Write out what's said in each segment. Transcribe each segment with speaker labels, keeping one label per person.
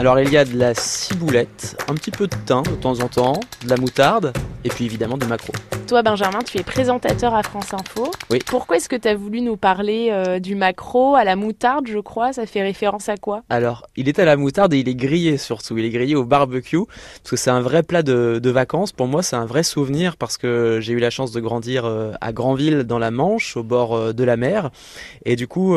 Speaker 1: Alors il y a de la ciboulette, un petit peu de thym de temps en temps, de la moutarde et puis évidemment du maquereau.
Speaker 2: Toi, Benjamin, tu es présentateur à France Info.
Speaker 1: Oui.
Speaker 2: Pourquoi est-ce que tu as voulu nous parler euh, du maquereau à la moutarde, je crois? Ça fait référence à quoi?
Speaker 1: Alors il est à la moutarde et il est grillé surtout, il est grillé au barbecue parce que c'est un vrai plat de, de vacances. Pour moi c'est un vrai souvenir parce que j'ai eu la chance de grandir euh, à Granville dans la Manche, au bord euh, de la mer. Et du coup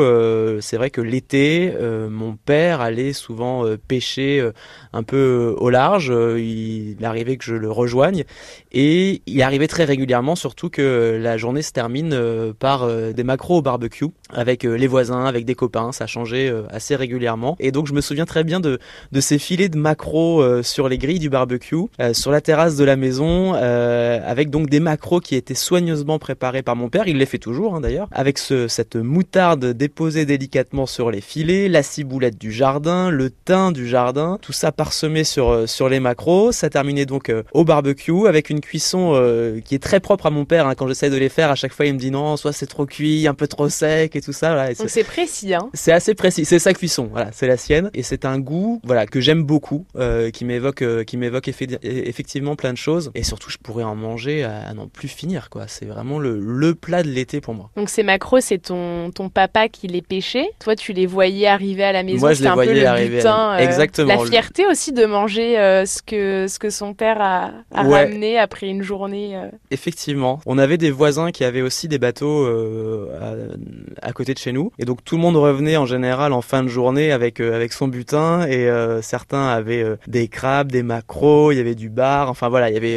Speaker 1: c'est vrai que l'été, mon père allait souvent pêcher un peu au large. Il arrivait que je le rejoigne et il arrivait très régulièrement surtout que la journée se termine euh, par euh, des macros au barbecue avec euh, les voisins, avec des copains, ça changeait euh, assez régulièrement. Et donc je me souviens très bien de, ces filets de macros euh, sur les grilles du barbecue, euh, sur la terrasse de la maison, euh, avec donc des macros qui étaient soigneusement préparés par mon père, il les fait toujours hein, d'ailleurs, avec ce, cette moutarde déposée délicatement sur les filets, la ciboulette du jardin, le thym du jardin, tout ça parsemé sur, euh, sur les macros. Ça terminait donc euh, au barbecue avec une cuisson euh, qui est très propre à mon père. hein. Quand j'essaie de les faire, à chaque fois il me dit non, soit c'est trop cuit, un peu trop sec et tout ça. Voilà. Et c'est-
Speaker 2: Donc c'est précis, hein
Speaker 1: c'est assez précis, c'est sa cuisson, voilà, c'est la sienne, et c'est un goût, voilà, que j'aime beaucoup, euh, qui m'évoque, euh, qui m'évoque effe- effectivement plein de choses, et surtout je pourrais en manger à, à n'en plus finir, quoi. C'est vraiment le, le plat de l'été pour moi.
Speaker 2: Donc ces maquereaux, c'est ton, ton papa qui les pêchait. Toi, tu les voyais arriver à la maison.
Speaker 1: Moi, je
Speaker 2: C'était
Speaker 1: les
Speaker 2: un peu le
Speaker 1: arriver
Speaker 2: butin, euh,
Speaker 1: Exactement.
Speaker 2: La fierté aussi de manger ce, que, ce que son père a, a
Speaker 1: Ouais.
Speaker 2: ramené après une journée.
Speaker 1: Effectivement, on avait des voisins qui avaient aussi des bateaux euh, à, à côté de chez nous, et donc tout le monde revenait en général en fin de journée avec euh, avec son butin, et euh, certains avaient des crabes, des maquereaux, il y avait du bar, enfin voilà, il y avait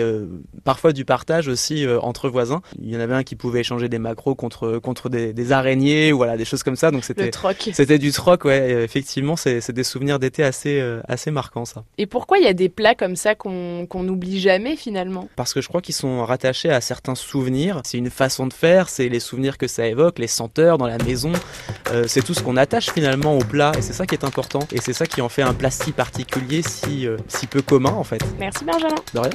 Speaker 1: parfois du partage aussi entre voisins. Il y en avait un qui pouvait échanger des maquereaux contre contre des, des araignées, ou voilà, des choses comme ça, donc c'était
Speaker 2: troc.
Speaker 1: c'était du troc, ouais. effectivement, c'est c'est des souvenirs d'été assez assez marquants ça.
Speaker 2: Et pourquoi il y a des plats comme ça qu'on qu'on n'oublie jamais finalement?
Speaker 1: Parce que je crois qu'ils sont rattachés à certains souvenirs. C'est une façon de faire, c'est les souvenirs que ça évoque, les senteurs dans la maison. Euh, c'est tout ce qu'on attache finalement au plat et c'est ça qui est important. Et c'est ça qui en fait un plat si particulier, si, euh, si peu commun en fait.
Speaker 2: Merci Benjamin.
Speaker 1: De rien.